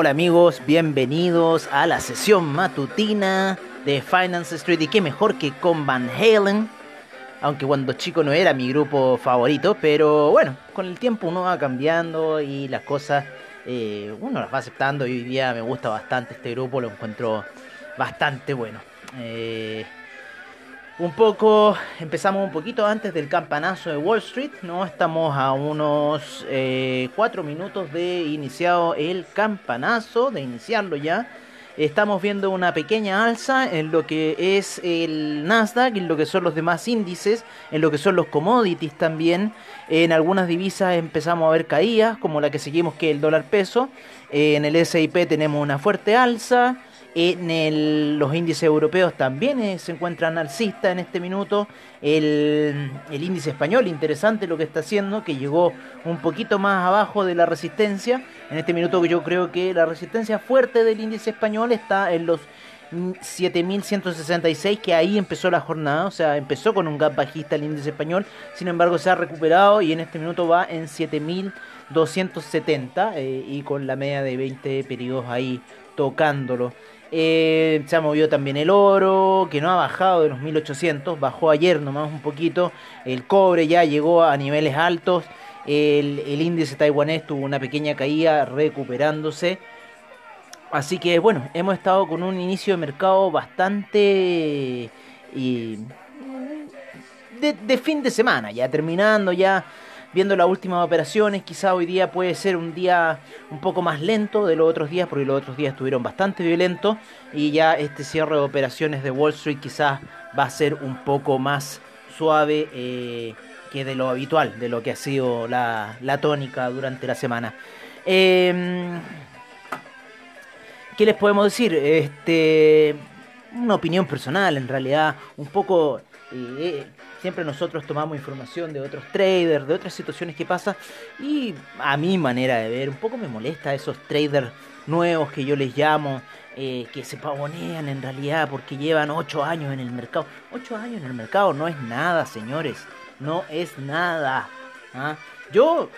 Hola amigos, bienvenidos a la sesión matutina de Finance Street y qué mejor que con Van Halen, aunque cuando chico no era mi grupo favorito, pero bueno, con el tiempo uno va cambiando y las cosas eh, uno las va aceptando y hoy día me gusta bastante este grupo, lo encuentro bastante bueno. Eh, un poco, empezamos un poquito antes del campanazo de Wall Street, ¿no? Estamos a unos eh, cuatro minutos de iniciado el campanazo, de iniciarlo ya. Estamos viendo una pequeña alza en lo que es el Nasdaq, en lo que son los demás índices, en lo que son los commodities también. En algunas divisas empezamos a ver caídas, como la que seguimos que el dólar peso. En el SIP tenemos una fuerte alza. En los índices europeos también eh, se encuentran alcistas en este minuto. El, índice español, interesante lo que está haciendo, que llegó un poquito más abajo de la resistencia. En este minuto yo creo que la resistencia fuerte del índice español está en los 7166 que ahí empezó la jornada, o sea, empezó con un gap bajista el índice español, sin embargo se ha recuperado y en este minuto va en 7270 eh, y con la media de 20 periodos ahí tocándolo. Eh, se ha movido también el oro, que no ha bajado de los 1800, bajó ayer nomás un poquito. El cobre ya llegó a niveles altos. El, índice taiwanés tuvo una pequeña caída recuperándose. Así que bueno, hemos estado con un inicio de mercado bastante y de fin de semana, ya terminando ya viendo las últimas operaciones, quizá hoy día puede ser un día un poco más lento de los otros días, porque los otros días estuvieron bastante violentos y ya este cierre de operaciones de Wall Street quizás va a ser un poco más suave eh, que de lo habitual, de lo que ha sido la, tónica durante la semana. Em, ¿Qué les podemos decir? Este, una opinión personal, en realidad, un poco eh, siempre nosotros tomamos información de otros traders, de otras situaciones que pasan y a mi manera de ver, un poco me molesta esos traders nuevos que yo les llamo, eh, que se pavonean en realidad porque llevan 8 años en el mercado. 8 años en el mercado no es nada, señores, no es nada. ¿ah? Yo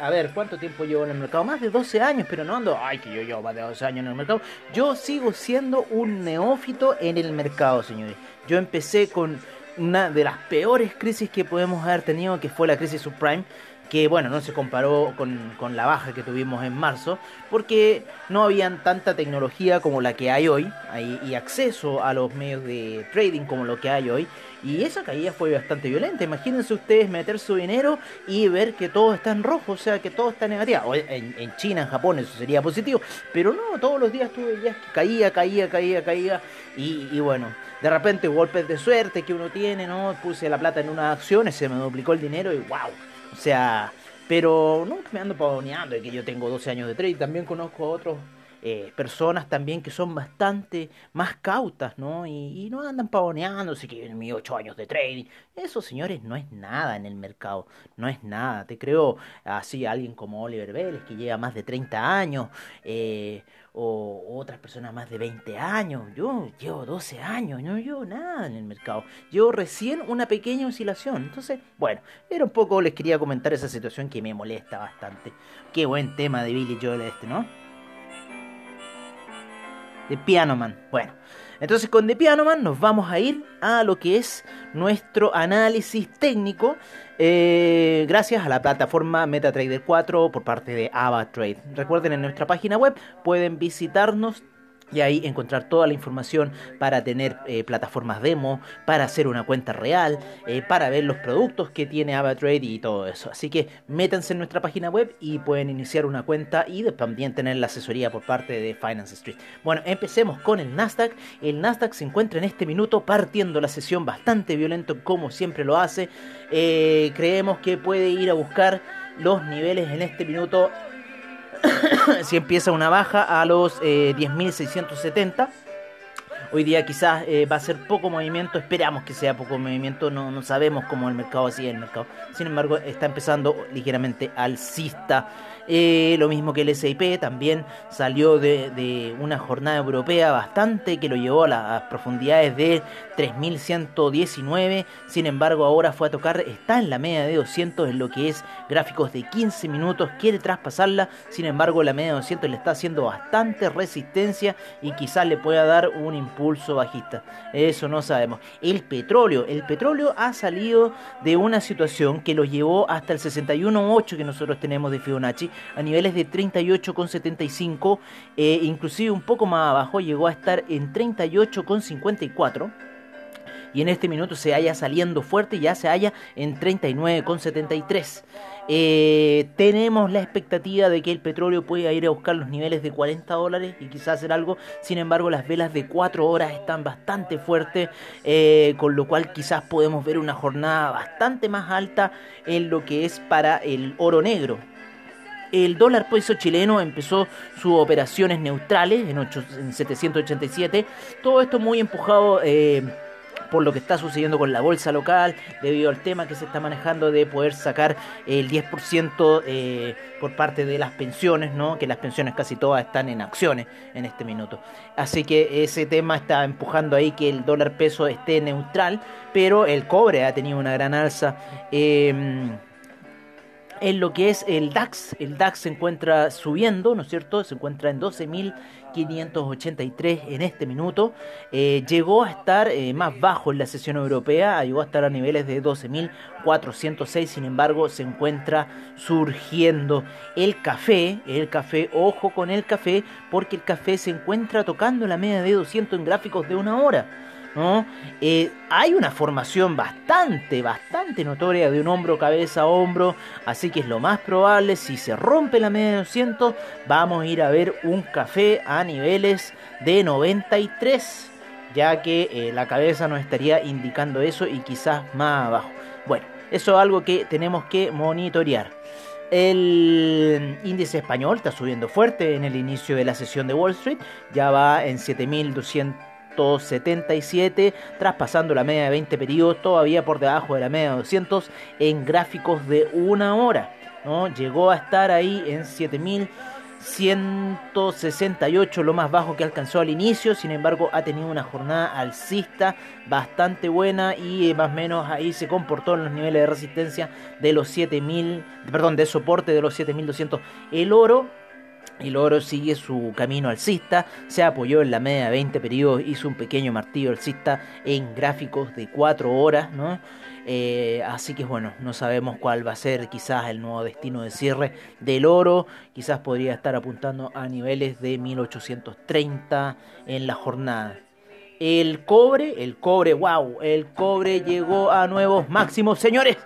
a ver, ¿cuánto tiempo llevo en el mercado? Más de 12 años, pero no ando, ay, que yo llevo más de 12 años en el mercado. Yo sigo siendo un neófito en el mercado, señores. Yo empecé con una de las peores crisis que podemos haber tenido, que fue la crisis subprime, que bueno, no se comparó con, la baja que tuvimos en marzo, porque no habían tanta tecnología como la que hay hoy, y acceso a los medios de trading como lo que hay hoy, y esa caída fue bastante violenta. Imagínense ustedes meter su dinero y ver que todo está en rojo, o sea, que todo está negativo. En, en China, en Japón, eso sería positivo, pero no, todos los días tuve días que caía, caía, caía, caía, y bueno de repente golpes de suerte que uno tiene, ¿no? Puse la plata en unas acciones, se me duplicó el dinero y wow. O sea, pero no me ando pavoneando de que yo tengo 12 años de trading. También conozco a otros eh, personas también que son bastante más cautas, ¿no? Y, no andan pavoneándose que en mis 8 años de trading. Eso, señores, no es nada en el mercado. No es nada. Te creo así alguien como Oliver Vélez, que lleva más de 30 años. Eh, o otras personas más de 20 años. Yo llevo 12 años, no llevo nada en el mercado. Llevo recién una pequeña oscilación. Entonces, bueno, era un poco, les quería comentar esa situación que me molesta bastante. Qué buen tema de Billy Joel este, ¿no? De Piano Man. Bueno, entonces con The Piano Man nos vamos a ir a lo que es nuestro análisis técnico eh, gracias a la plataforma MetaTrader 4 por parte de AvaTrade. Recuerden en nuestra página web pueden visitarnos y ahí encontrar toda la información para tener eh, plataformas demo, para hacer una cuenta real, eh, para ver los productos que tiene AvaTrade y todo eso. Así que métanse en nuestra página web y pueden iniciar una cuenta y también tener la asesoría por parte de Finance Street. Bueno, empecemos con el Nasdaq. El Nasdaq se encuentra en este minuto partiendo la sesión bastante violento como siempre lo hace. Eh, creemos que puede ir a buscar los niveles en este minuto si empieza una baja a los 10.670 Hoy día quizás eh, va a ser poco movimiento, esperamos que sea poco movimiento, no, no sabemos cómo el mercado sigue el mercado. Sin embargo, está empezando ligeramente alcista. Eh, lo mismo que el SIP también salió de, una jornada europea bastante que lo llevó a las profundidades de 3119. Sin embargo, ahora fue a tocar, está en la media de 200 en lo que es gráficos de 15 minutos. Quiere traspasarla. Sin embargo, la media de 200 le está haciendo bastante resistencia y quizás le pueda dar un impulso bajista. Eso no sabemos. El petróleo, el petróleo ha salido de una situación que lo llevó hasta el 61.8 que nosotros tenemos de Fibonacci a niveles de 38,75, eh, inclusive un poco más abajo, llegó a estar en 38,54 y en este minuto se haya saliendo fuerte, ya se halla en 39,73. Eh, tenemos la expectativa de que el petróleo pueda ir a buscar los niveles de 40 dólares y quizás hacer algo. Sin embargo, las velas de 4 horas están bastante fuertes, eh, con lo cual quizás podemos ver una jornada bastante más alta en lo que es para el oro negro. El dólar peso chileno empezó sus operaciones neutrales en, 787. Todo esto muy empujado eh, por lo que está sucediendo con la bolsa local, debido al tema que se está manejando de poder sacar el 10% eh, por parte de las pensiones, ¿no? que las pensiones casi todas están en acciones en este minuto. Así que ese tema está empujando ahí que el dólar peso esté neutral, pero el cobre ha tenido una gran alza. Eh, en lo que es el DAX. El DAX se encuentra subiendo, ¿no es cierto? Se encuentra en 12.583 en este minuto. Eh, llegó a estar eh, más bajo en la sesión europea, llegó a estar a niveles de 12.406, sin embargo se encuentra surgiendo el café. El café, ojo con el café, porque el café se encuentra tocando la media de 200 en gráficos de una hora. Eh, hay una formación bastante, bastante notoria de un hombro, cabeza, a hombro, así que es lo más probable, si se rompe la media de 200, vamos a ir a ver un café a niveles de 93, ya que eh, la cabeza nos estaría indicando eso y quizás más abajo. Bueno, eso es algo que tenemos que monitorear. El índice español está subiendo fuerte en el inicio de la sesión de Wall Street, ya va en 7200 77, traspasando la media de 20 periodos, todavía por debajo de la media de 200 en gráficos de una hora. ¿no? Llegó a estar ahí en 7168, lo más bajo que alcanzó al inicio, sin embargo ha tenido una jornada alcista bastante buena y eh, más o menos ahí se comportó en los niveles de resistencia de los 7000, perdón, de soporte de los 7200. El oro el oro sigue su camino alcista, se apoyó en la media de 20 periodos, hizo un pequeño martillo alcista en gráficos de 4 horas, ¿no? Eh, así que bueno, no sabemos cuál va a ser quizás el nuevo destino de cierre del oro, quizás podría estar apuntando a niveles de 1830 en la jornada. El cobre, el cobre, wow, el cobre llegó a nuevos máximos, señores.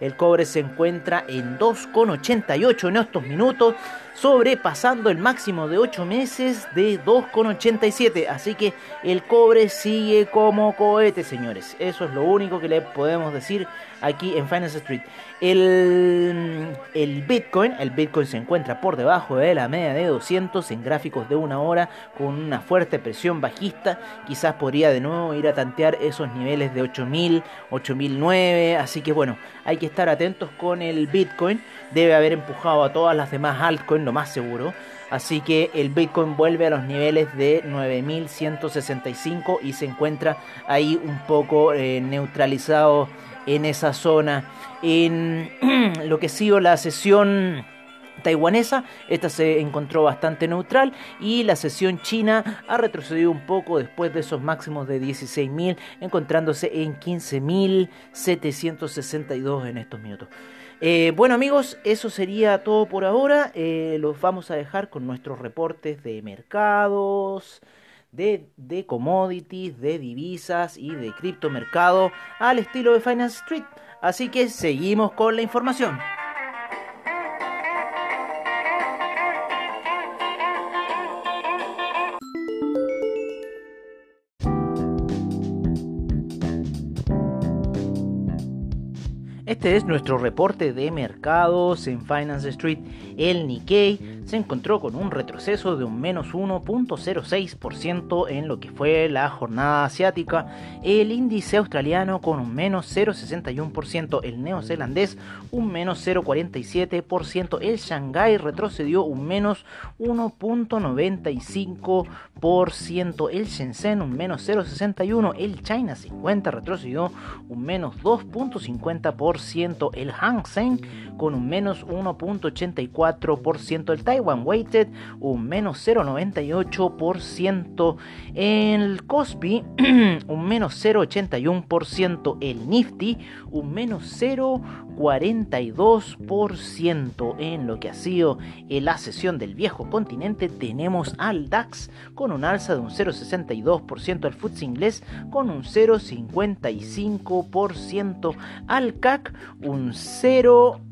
El cobre se encuentra en 2,88 en estos minutos sobrepasando el máximo de 8 meses de 2,87. Así que el cobre sigue como cohete, señores. Eso es lo único que le podemos decir aquí en Finance Street. El, el Bitcoin, el Bitcoin se encuentra por debajo de la media de 200 en gráficos de una hora con una fuerte presión bajista. Quizás podría de nuevo ir a tantear esos niveles de 8000, 8009. Así que bueno, hay que estar atentos con el Bitcoin. Debe haber empujado a todas las demás altcoins más seguro. Así que el Bitcoin vuelve a los niveles de 9165 y se encuentra ahí un poco eh, neutralizado en esa zona. En lo que sido la sesión taiwanesa, esta se encontró bastante neutral y la sesión china ha retrocedido un poco después de esos máximos de 16.000, encontrándose en 15.762 en estos minutos. Eh, bueno amigos, eso sería todo por ahora. Eh, los vamos a dejar con nuestros reportes de mercados, de, de commodities, de divisas y de criptomercado al estilo de Finance Street. Así que seguimos con la información. Este es nuestro reporte de mercados en Finance Street. El Nikkei se encontró con un retroceso de un menos 1.06% en lo que fue la jornada asiática, el índice australiano con un menos 0.61%, el neozelandés un menos 0.47%, el Shanghai retrocedió un menos 1.95%, el Shenzhen un menos 0.61%, el China 50 retrocedió un menos 2.50%, el Hang Seng con un menos 1.84%, el Taiwan Weighted un menos 0.98%, el Kospi un menos 0.81%, el Nifty un menos 0.42%. En lo que ha sido la sesión del viejo continente tenemos al DAX con un alza de un 0.62%, al FTSE inglés con un 0.55%, al CAC un 0.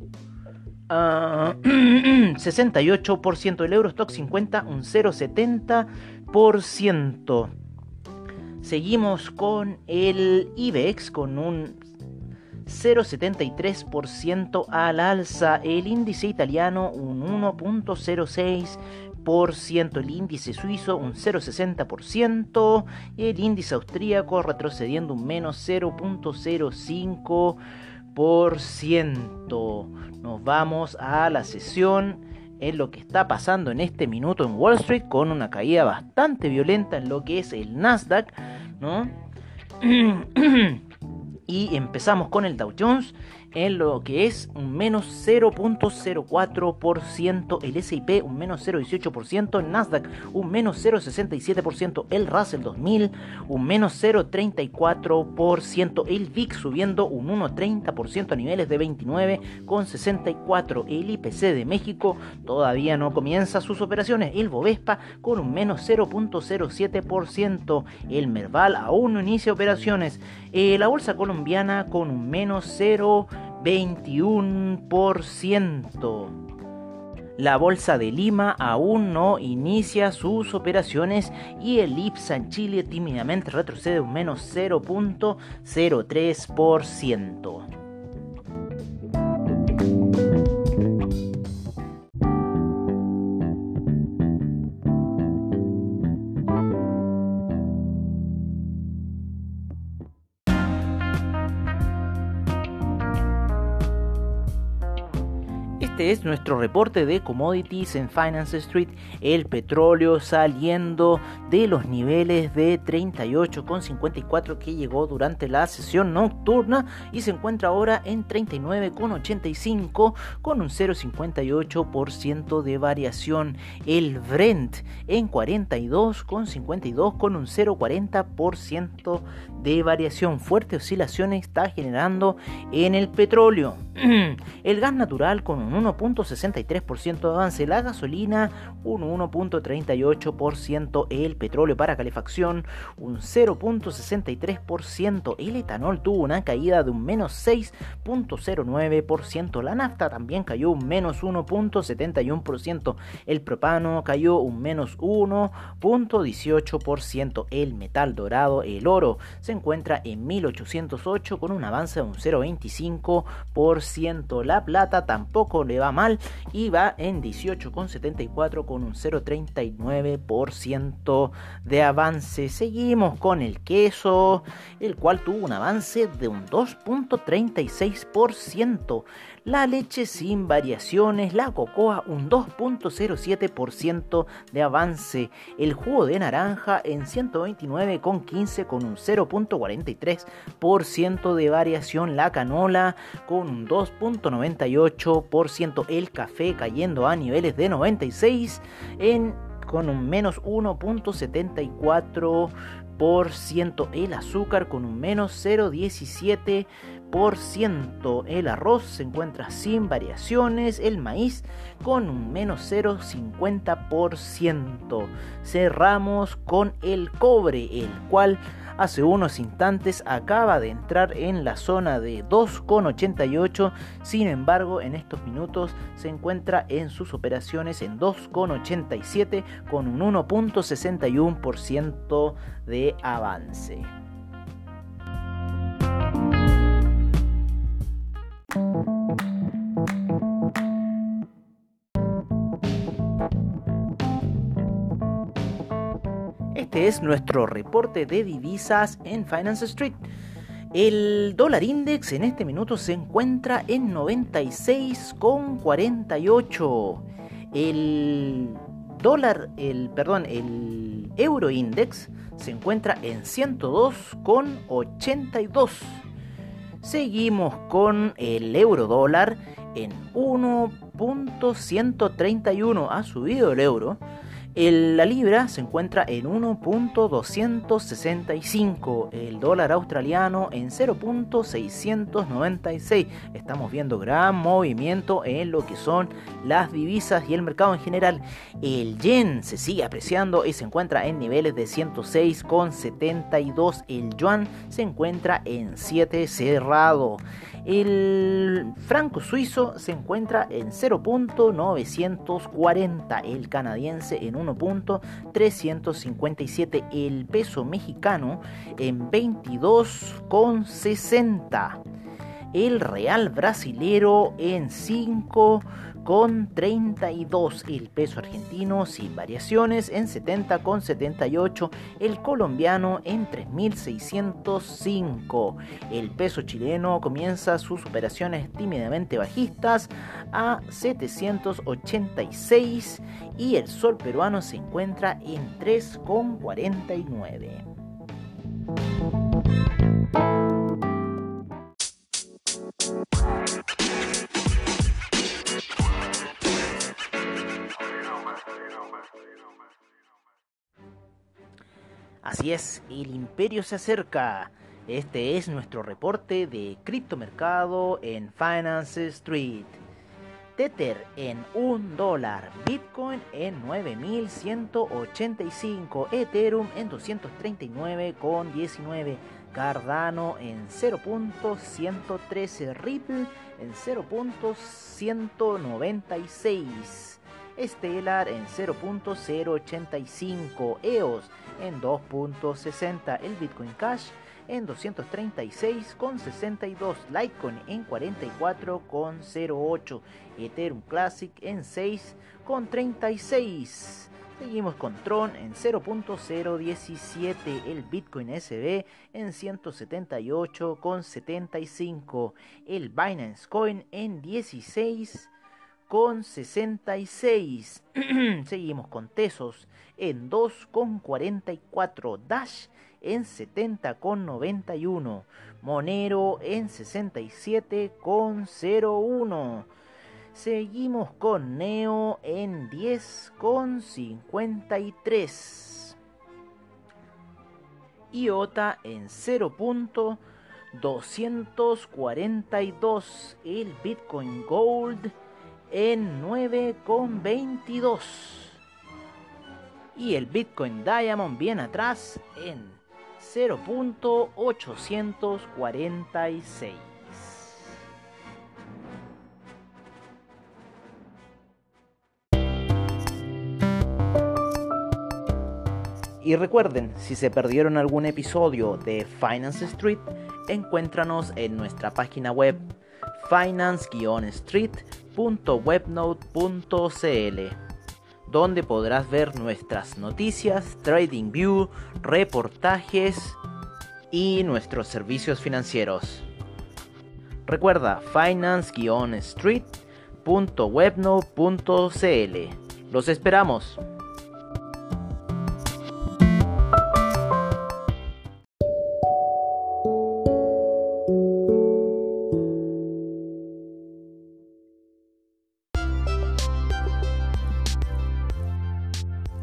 68%, el Eurostock 50 un 0,70%. Seguimos con el IBEX con un 0,73% al alza, el índice italiano un 1.06%, el índice suizo un 0,60%, el índice austríaco retrocediendo un menos 0.05%. Nos vamos a la sesión en lo que está pasando en este minuto en Wall Street con una caída bastante violenta en lo que es el Nasdaq, ¿no? y empezamos con el Dow Jones en lo que es un menos 0.04%, el SIP un menos 0.18%, el Nasdaq un menos 0.67%, el Russell 2000 un menos 0.34%, el VIX subiendo un 1.30% a niveles de 29,64%, el IPC de México. Todavía no comienza sus operaciones, el Bovespa con un menos 0.07%, el Merval. Aún no inicia operaciones, eh, la bolsa colombiana con un menos 0 21%. La bolsa de Lima aún no inicia sus operaciones y el IPSA en Chile tímidamente retrocede un menos 0.03%. es nuestro reporte de commodities en Finance Street. El petróleo saliendo de los niveles de 38,54 que llegó durante la sesión nocturna y se encuentra ahora en 39,85 con un 0,58% de variación. El Brent en 42,52 con un 0,40% de variación. Fuerte oscilación está generando en el petróleo. El gas natural con un 1.63% de avance, la gasolina un 1.38%, el petróleo para calefacción un 0.63%, el etanol tuvo una caída de un menos 6.09%, la nafta también cayó un menos 1.71%, el propano cayó un menos 1.18%, el metal dorado, el oro, se encuentra en 1808 con un avance de un 0.25%, la plata tampoco le va mal y va en 18,74 con un 0,39% de avance. Seguimos con el queso, el cual tuvo un avance de un 2.36% la leche sin variaciones, la cocoa un 2.07% de avance, el jugo de naranja en 129,15 con un 0.43% de variación, la canola con un 2.98%, el café cayendo a niveles de 96 en con un menos 1.74%, el azúcar con un menos 0.17%, el arroz se encuentra sin variaciones, el maíz con un menos 0,50%. Cerramos con el cobre, el cual hace unos instantes acaba de entrar en la zona de 2,88, sin embargo en estos minutos se encuentra en sus operaciones en 2,87 con un 1.61% de avance. Este es nuestro reporte de divisas en Finance Street. El dólar index en este minuto se encuentra en 96,48. El dólar, el perdón, el euro index se encuentra en 102,82. Seguimos con el euro dólar en 1.131. Ha subido el euro la libra se encuentra en 1.265, el dólar australiano en 0.696. Estamos viendo gran movimiento en lo que son las divisas y el mercado en general. El yen se sigue apreciando y se encuentra en niveles de 106,72. El yuan se encuentra en 7 cerrado. El franco suizo se encuentra en 0.940, el canadiense en 1.357, el peso mexicano en 22.60, el real brasilero en 5 con 32 el peso argentino sin variaciones en 70 con 78 el colombiano en 3605 el peso chileno comienza sus operaciones tímidamente bajistas a 786 y el sol peruano se encuentra en 3,49 Así es, el imperio se acerca. Este es nuestro reporte de criptomercado en Finance Street. Tether en 1 dólar, Bitcoin en 9185, Ethereum en 239,19, Cardano en 0.113, Ripple en 0.196. Stellar en 0.085, EOS en 2.60, el Bitcoin Cash en 236,62, Litecoin en 44,08, Ethereum Classic en 6,36. Seguimos con Tron en 0.017, el Bitcoin SB en 178,75, el Binance Coin en 16 con 66. Seguimos con Tesos en 2,44. Dash en 70,91. Monero en 67,01. Seguimos con Neo en 10,53. IOTA en 0.242. El Bitcoin Gold en 9,22. Y el Bitcoin Diamond viene atrás en 0.846. Y recuerden, si se perdieron algún episodio de Finance Street, encuéntranos en nuestra página web finance-street.webnote.cl, donde podrás ver nuestras noticias, trading view, reportajes y nuestros servicios financieros. Recuerda finance-street.webnote.cl. Los esperamos.